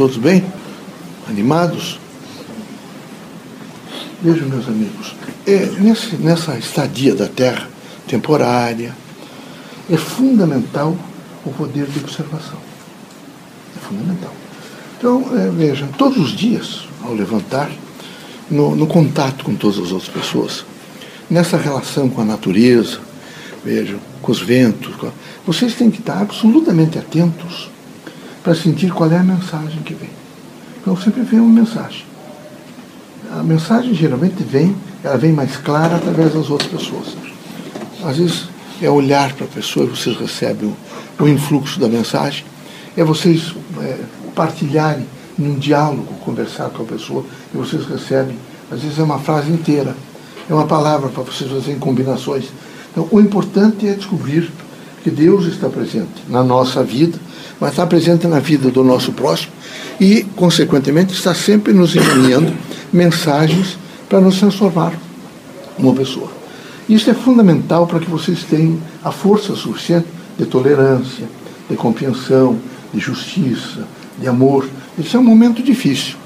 Todos bem? Animados? Vejam, meus amigos, é, nesse, nessa estadia da Terra, temporária, é fundamental o poder de observação. É fundamental. Então, é, vejam, todos os dias, ao levantar, no, no, contato com todas as outras pessoas, nessa relação com a natureza, vejam, com os ventos, vocês têm que estar absolutamente atentos para sentir qual é a mensagem que vem. Então sempre vem uma mensagem. A mensagem geralmente vem, ela vem mais clara através das outras pessoas. Às vezes é olhar para a pessoa e vocês recebem o, o, influxo da mensagem, é vocês é, partilharem num diálogo, conversar com a pessoa e vocês recebem, às vezes é uma frase inteira, é uma palavra para vocês fazerem combinações. Então o importante é descobrir que Deus está presente na nossa vida mas está presente na vida do nosso próximo e, consequentemente, está sempre nos encaminhando mensagens para nos transformar uma pessoa. Isso é fundamental para que vocês tenham a força suficiente de tolerância, de compreensão, de justiça, de amor. Isso é um momento difícil.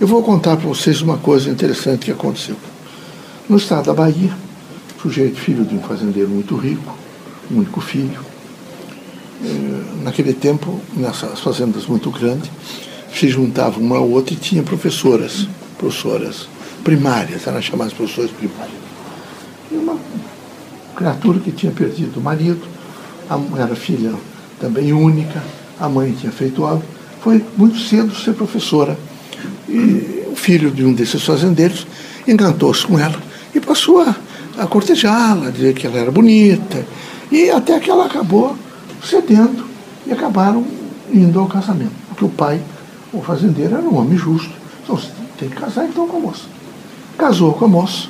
Eu vou contar para vocês uma coisa interessante que aconteceu. No estado da Bahia, sujeito filho de um fazendeiro muito rico, um único filho, naquele tempo, nessas fazendas muito grandes, se juntavam uma a outra e tinha professoras, professoras primárias, eram chamadas professoras primárias. E uma criatura que tinha perdido o marido, era filha também única, a mãe tinha feito algo, foi muito cedo ser professora. E o filho de um desses fazendeiros encantou-se com ela e passou a, a cortejá-la, dizer que ela era bonita, e até que ela acabou cedendo e acabaram indo ao casamento. Porque o pai, o fazendeiro, era um homem justo. Então, você tem que casar então com a moça. Casou com a moça,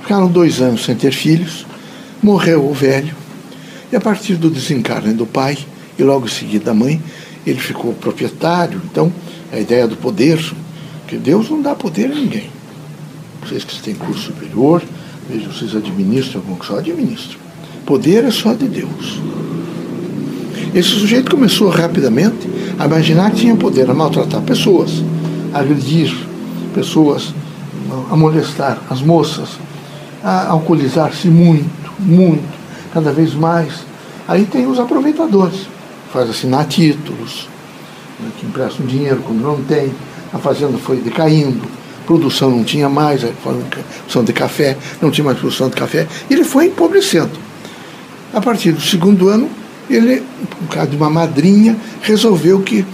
ficaram dois anos sem ter filhos, morreu o velho, e a partir do desencarne do pai, e logo em seguida da mãe, ele ficou proprietário. Então, a ideia do poder, que Deus não dá poder a ninguém. Vocês que têm curso superior, vejam, vocês administram como que só administram. Poder é só de Deus. Esse sujeito começou rapidamente a imaginar que tinha poder a maltratar pessoas, a agredir pessoas, a molestar as moças, a alcoolizar-se muito, muito, cada vez mais. Aí tem os aproveitadores, faz assinar títulos, né, que emprestam dinheiro quando não tem, a fazenda foi decaindo, produção não tinha mais, a produção de café, não tinha mais produção de café, e ele foi empobrecendo. A partir do segundo ano, ele, por causa de uma madrinha, resolveu que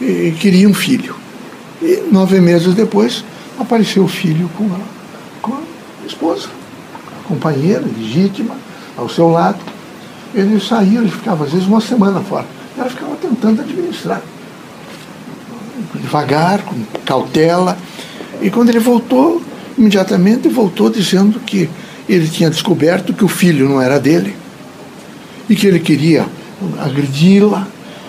eh, queria um filho. E nove meses depois apareceu o filho com a, com a esposa, a companheira legítima, ao seu lado. Ele saía, ele ficava às vezes uma semana fora. Ela ficava tentando administrar. Devagar, com cautela. E quando ele voltou, imediatamente voltou dizendo que ele tinha descoberto que o filho não era dele e que ele queria agredi-la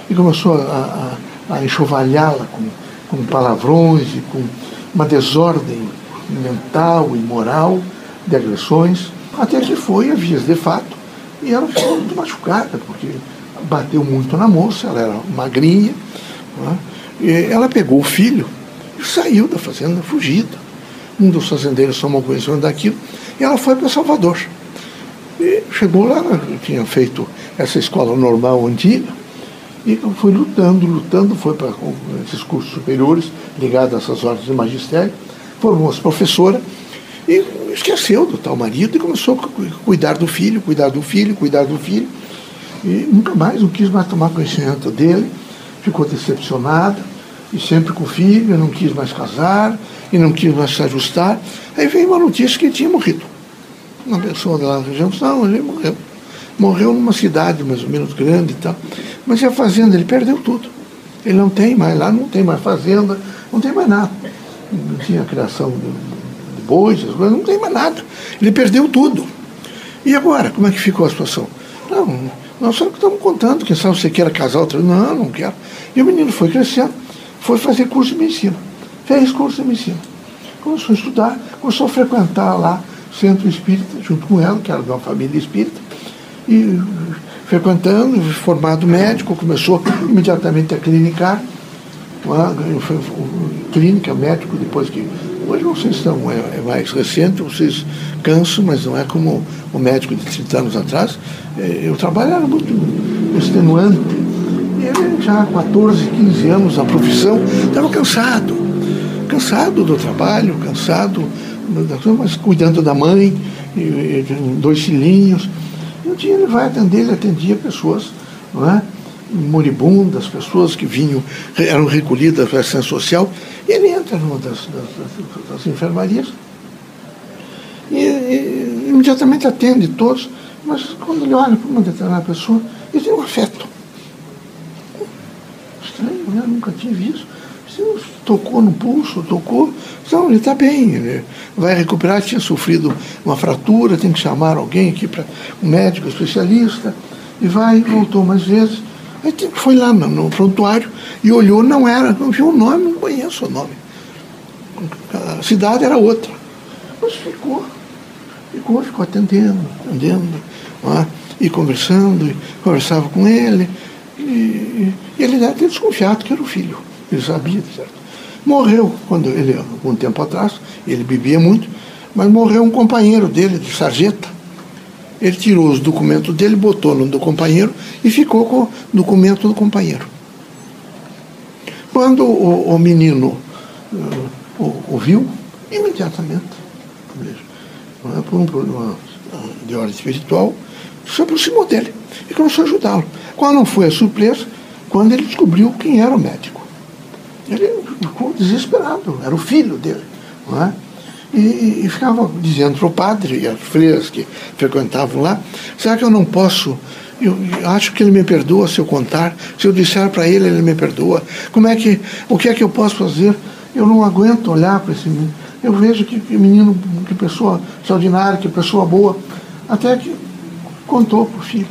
e começou a, a, a enxovalhá-la com, com palavrões e com uma desordem mental e moral de agressões, até que foi a vias de fato e ela ficou muito machucada, porque bateu muito na moça, ela era magrinha, né? e ela pegou o filho e saiu da fazenda fugida. Um dos fazendeiros tomou conhecimento daquilo e ela foi para Salvador. E chegou lá, tinha feito essa escola normal antiga, e foi lutando, lutando, foi para esses cursos superiores ligados a essas ordens de magistério, formou-se professora e esqueceu do tal marido e começou a cuidar do filho, cuidar do filho, cuidar do filho. E nunca mais, não quis mais tomar conhecimento dele, ficou decepcionada, e sempre com o filho, não quis mais casar, e não quis mais se ajustar. Aí veio uma notícia que ele tinha morrido. Uma pessoa da região, não, ele morreu. Morreu numa cidade mais ou menos grande e tal. Mas e a fazenda? Ele perdeu tudo. Ele não tem mais lá, não tem mais fazenda, não tem mais nada. Não tinha criação de, de bois, não tem mais nada. Ele perdeu tudo. E agora, como é que ficou a situação? Não, nós só estamos contando, quem sabe você queira casar outra. Não, não quero. E o menino foi crescendo, foi fazer curso de medicina. Fez curso de medicina. Começou a estudar, começou a frequentar lá centro espírita, junto com ela, que era de uma família espírita e frequentando, formado médico, começou imediatamente a clinicar. foi, clínica, médico, depois que. Hoje vocês estão, é, é, mais recente, vocês cansam, mas não é como o médico de 30 anos atrás. É, eu trabalho era muito extenuante. Ele já há 14, 15 anos na profissão, estava cansado. Cansado do trabalho, cansado, mas cuidando da mãe, dois filhinhos. E um dia ele vai atender, ele atendia pessoas, é? moribundas, pessoas que vinham, eram recolhidas para a assistência social, e ele entra numa das, das, das enfermarias e, e, imediatamente atende todos, mas quando ele olha para uma determinada pessoa, ele tem um afeto. Estranho, né? Nunca tinha visto. Tocou no pulso, tocou. Não, ele está bem, ele vai recuperar, tinha sofrido uma fratura, tem que chamar alguém aqui para um médico especialista, e vai, voltou mais vezes Aí foi lá no, no prontuário e olhou, não era, não viu o nome, não conheço o nome. A cidade era outra. Mas ficou, ficou, ficou atendendo, atendendo, é? e conversando, e conversava com ele. E, e, ele era desconfiado que era o filho. Ele sabia, certo? Morreu, quando ele, algum tempo atrás, ele bebia muito, mas morreu um companheiro dele, de sarjeta, ele tirou os documentos dele, botou no do companheiro e ficou com o documento do companheiro. Quando o, o menino uh, ouviu, imediatamente, veja, por um problema de ordem espiritual, se aproximou dele e começou a ajudá-lo. Qual não foi a surpresa? Quando ele descobriu quem era o médico. Ele ficou desesperado, era o filho dele. Não é? E, e ficava dizendo para o padre e as freiras que frequentavam lá, será que eu não posso eu acho que ele me perdoa se eu contar. Se eu disser para ele, ele me perdoa. Como é que, o que é que eu posso fazer? Eu não aguento olhar para esse menino. Eu vejo que, que menino, que pessoa extraordinária, que pessoa boa. Até que contou para o filho.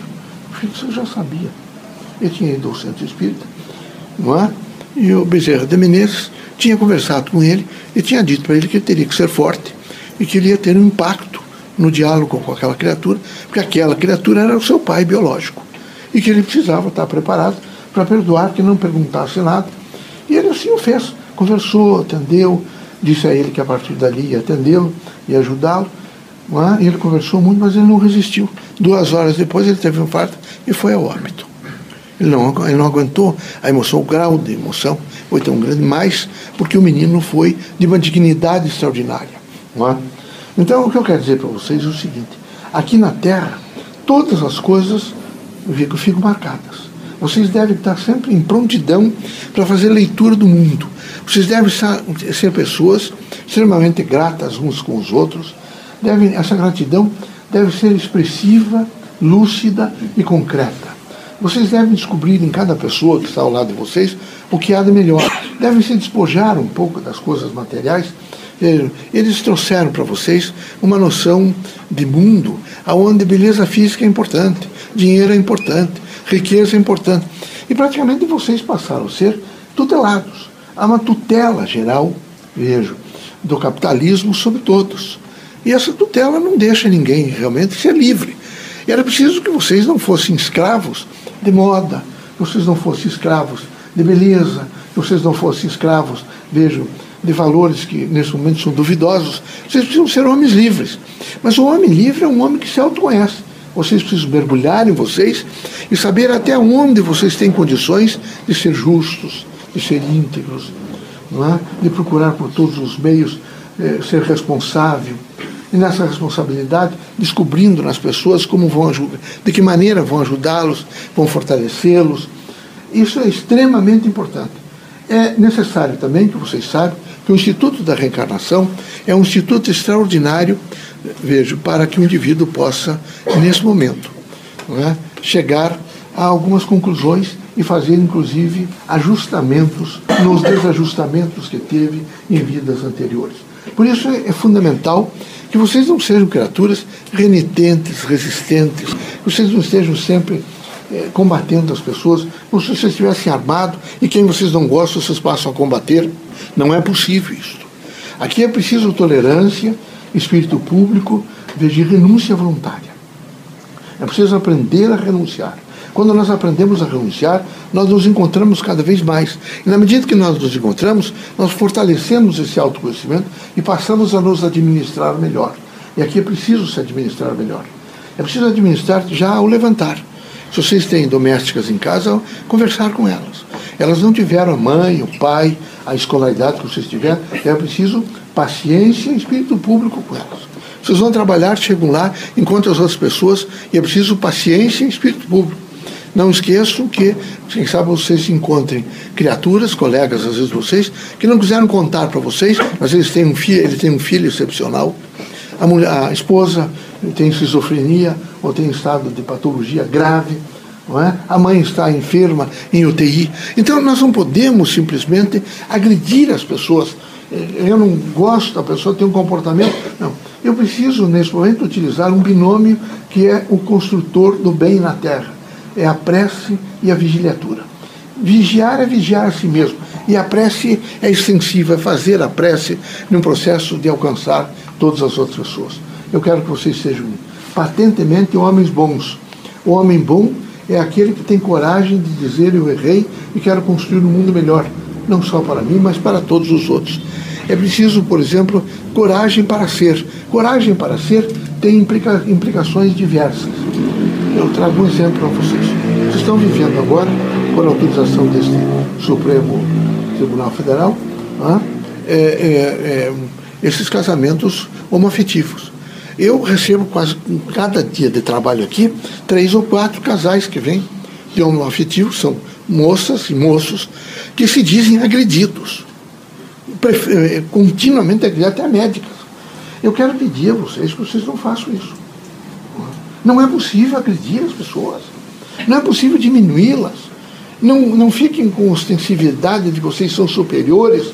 O filho já sabia. Ele tinha ido ao centro espírita, não é? E o Bezerra de Menezes tinha conversado com ele e tinha dito para ele que ele teria que ser forte e que ele ia ter um impacto no diálogo com aquela criatura, porque aquela criatura era o seu pai biológico e que ele precisava estar preparado para perdoar, que não perguntasse nada. E ele assim o fez. Conversou, atendeu, disse a ele que a partir dali ia atendê-lo e ajudá-lo. É? Ele conversou muito, mas ele não resistiu. Duas horas depois ele teve um infarto e foi ao óbito. Ele não, ele não aguentou a emoção, o grau de emoção foi tão grande, mais porque o menino foi de uma dignidade extraordinária. Não é? Então, o que eu quero dizer para vocês é o seguinte: aqui na Terra, todas as coisas ficam, ficam marcadas. Vocês devem estar sempre em prontidão para fazer leitura do mundo. Vocês devem ser pessoas extremamente gratas uns com os outros. Devem, essa gratidão deve ser expressiva, lúcida e concreta. Vocês devem descobrir em cada pessoa que está ao lado de vocês o que há de melhor. Devem se despojar um pouco das coisas materiais. Eh, eles trouxeram para vocês uma noção de mundo onde beleza física é importante, dinheiro é importante, riqueza é importante. E praticamente vocês passaram a ser tutelados. Há uma tutela geral, vejo, do capitalismo sobre todos. E essa tutela não deixa ninguém realmente ser livre. Era preciso que vocês não fossem escravos de moda, vocês não fossem escravos de beleza, vocês não fossem escravos, vejo, de valores que nesse momento são duvidosos. Vocês precisam ser homens livres. Mas o homem livre é um homem que se autoconhece. Vocês precisam mergulhar em vocês e saber até onde vocês têm condições de ser justos, de ser íntegros, é? de procurar por todos os meios eh, ser responsável. E nessa responsabilidade, descobrindo nas pessoas como vão ajudar, de que maneira vão ajudá-los, vão fortalecê-los, isso é extremamente importante. É necessário também que vocês saibam que o Instituto da Reencarnação é um instituto extraordinário, vejo, para que o indivíduo possa, nesse momento, é, chegar a algumas conclusões e fazer, inclusive, ajustamentos nos desajustamentos que teve em vidas anteriores. Por isso é, é fundamental que vocês não sejam criaturas renitentes, resistentes, que vocês não estejam sempre é, combatendo as pessoas, como se vocês estivessem armados e quem vocês não gostam, vocês passam a combater. Não é possível isso. Aqui é preciso tolerância, espírito público, veja, renúncia voluntária. É preciso aprender a renunciar. Quando nós aprendemos a renunciar, nós nos encontramos cada vez mais. E na medida que nós nos encontramos, nós fortalecemos esse autoconhecimento e passamos a nos administrar melhor. E aqui é preciso se administrar melhor. É preciso administrar já ao levantar. Se vocês têm domésticas em casa, conversar com elas. Elas não tiveram a mãe, o pai, a escolaridade que vocês tiveram. É preciso paciência e espírito público com elas. Vocês vão trabalhar, chegam lá, encontram as outras pessoas e é preciso paciência e espírito público. Não esqueçam que, quem sabe vocês encontrem criaturas, colegas, às vezes vocês, que não quiseram contar para vocês, mas eles têm um filho, ele tem um filho excepcional. A, mulher, a esposa tem esquizofrenia ou tem estado de patologia grave. É? A mãe está enferma em UTI. Então nós não podemos simplesmente agredir as pessoas. Eu não gosto da pessoa ter um comportamento. Não. Eu preciso, nesse momento, utilizar um binômio que é o construtor do bem na terra é a prece e a vigiliatura. Vigiar é vigiar a si mesmo. E a prece é extensiva, é fazer a prece num processo de alcançar todas as outras pessoas. Eu quero que vocês sejam patentemente homens bons. O homem bom é aquele que tem coragem de dizer eu errei e quero construir um mundo melhor, não só para mim, mas para todos os outros. É preciso, por exemplo, coragem para ser. Coragem para ser tem implica, implicações diversas. Eu trago um exemplo para vocês. Vocês estão vivendo agora, por autorização deste Supremo Tribunal Federal, é, é, é, esses casamentos homoafetivos. Eu recebo quase cada dia de trabalho aqui três ou quatro casais que vêm de homoafetivo, são moças e moços que se dizem agredidos, é, continuamente agredidos, até médicas. Eu quero pedir a vocês que vocês não façam isso. Não é possível agredir as pessoas. Não é possível diminuí-las. Não, não fiquem com ostensividade de que vocês são superiores.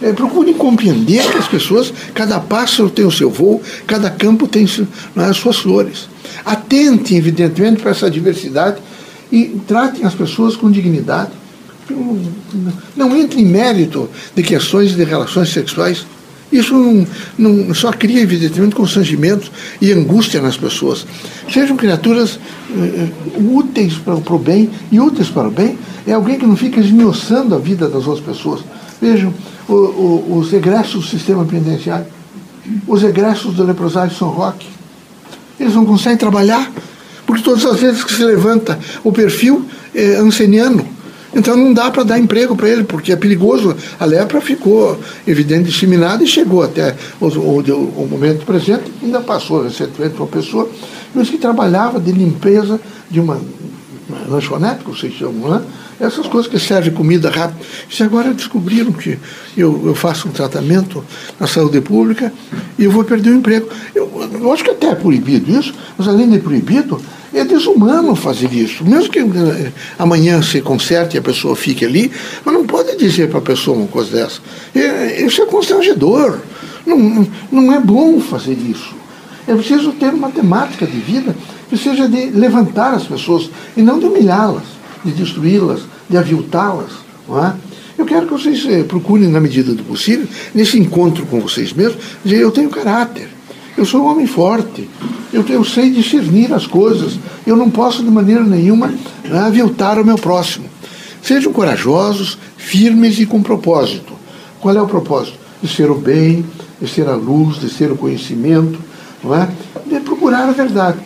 É, procurem compreender que as pessoas, cada pássaro tem o seu voo, cada campo tem é, as suas flores. Atentem, evidentemente, para essa diversidade e tratem as pessoas com dignidade. Não, não entre em mérito de questões de relações sexuais isso não, não, só cria, evidentemente, constrangimentos e angústia nas pessoas. Sejam criaturas uh, úteis para, para o bem e úteis para o bem é alguém que não fica esmiuçando a vida das outras pessoas. Vejam, o, o, os egressos do sistema penitenciário, os egressos do leprosário São Roque, eles não conseguem trabalhar, porque todas as vezes que se levanta o perfil é anceniano, então não dá para dar emprego para ele, porque é perigoso. A lepra ficou evidente disseminada e chegou até o, o, o momento presente, ainda passou recentemente uma pessoa, mas que trabalhava de limpeza de uma, lanchonete, que vocês chamam, né? essas coisas que servem comida rápida. Se agora descobriram que eu, eu faço um tratamento na saúde pública e eu vou perder o emprego. Eu, eu acho que até é proibido isso, mas além de proibido, é desumano fazer isso. Mesmo que eh, amanhã se conserte e a pessoa fique ali, mas não pode dizer para a pessoa uma coisa dessa. É, isso é constrangedor. Não, não é bom fazer isso. É preciso ter uma temática de vida que seja de levantar as pessoas e não de humilhá-las, de destruí-las, de aviltá-las. É? Eu quero que vocês eh, procurem, na medida do possível, nesse encontro com vocês mesmos, dizer: eu tenho caráter. Eu sou um homem forte. Eu, eu sei discernir as coisas. Eu não posso, de maneira nenhuma, aviltar o meu próximo. Sejam corajosos, firmes e com propósito. Qual é o propósito? De ser o bem, de ser a luz, de ser o conhecimento, não é? de procurar a verdade.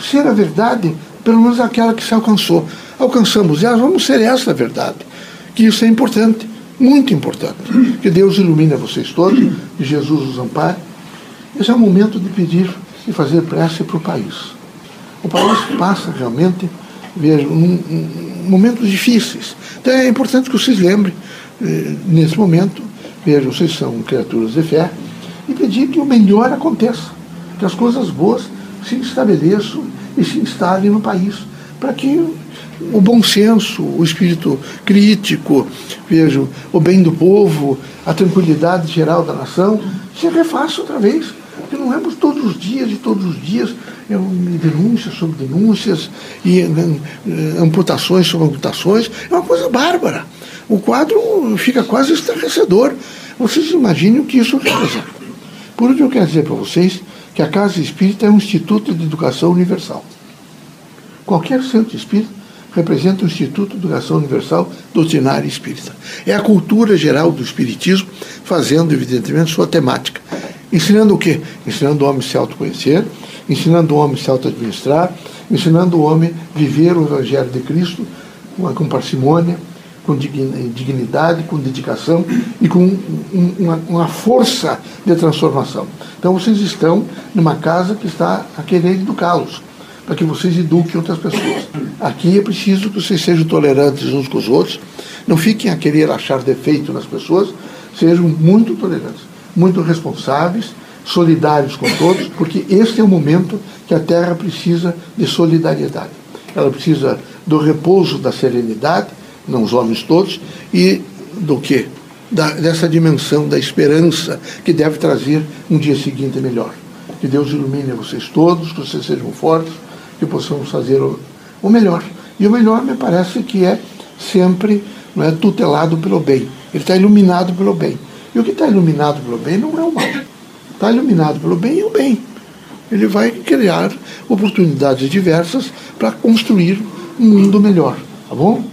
Ser a verdade, pelo menos aquela que se alcançou. Alcançamos ela, vamos ser essa a verdade. Que isso é importante, muito importante. Que Deus ilumine vocês todos, que Jesus os ampare esse é o momento de pedir e fazer prece para o país. O país passa realmente veja, um, um, momentos difíceis. Então é importante que vocês lembrem, eh, nesse momento, vejam, vocês são criaturas de fé, e pedir que o melhor aconteça, que as coisas boas se estabeleçam e se instalem no país, para que o bom senso, o espírito crítico, vejam, o bem do povo, a tranquilidade geral da nação, se refaça outra vez porque não é todos os dias e todos os dias é denúncias sobre denúncias e né, amputações sobre amputações. É uma coisa bárbara. O quadro fica quase estarrecedor. Vocês imaginem o que isso representa. Por isso eu quero dizer para vocês que a Casa Espírita é um instituto de educação universal. Qualquer centro espírita representa o Instituto de Educação Universal Doutrinária Espírita. É a cultura geral do Espiritismo, fazendo, evidentemente, sua temática. Ensinando o quê? Ensinando o homem a se autoconhecer, ensinando o homem a se auto-administrar, ensinando o homem a viver o Evangelho de Cristo com parcimônia, com dignidade, com dedicação e com uma, uma, força de transformação. Então vocês estão numa casa que está a querer educá-los, para que vocês eduquem outras pessoas. Aqui é preciso que vocês sejam tolerantes uns com os outros, não fiquem a querer achar defeito nas pessoas, sejam muito tolerantes, muito responsáveis, solidários com todos, porque este é o momento que a Terra precisa de solidariedade. Ela precisa do repouso da serenidade, não os homens todos, e do que? Dessa dimensão da esperança que deve trazer um dia seguinte melhor. Que Deus ilumine vocês todos, que vocês sejam fortes, que possamos fazer o, o melhor. E o melhor me parece que é sempre não é, tutelado pelo bem. Ele está iluminado pelo bem. E o que está iluminado pelo bem não é o mal. Está iluminado pelo bem e o bem. Ele vai criar oportunidades diversas para construir um mundo melhor. Tá bom?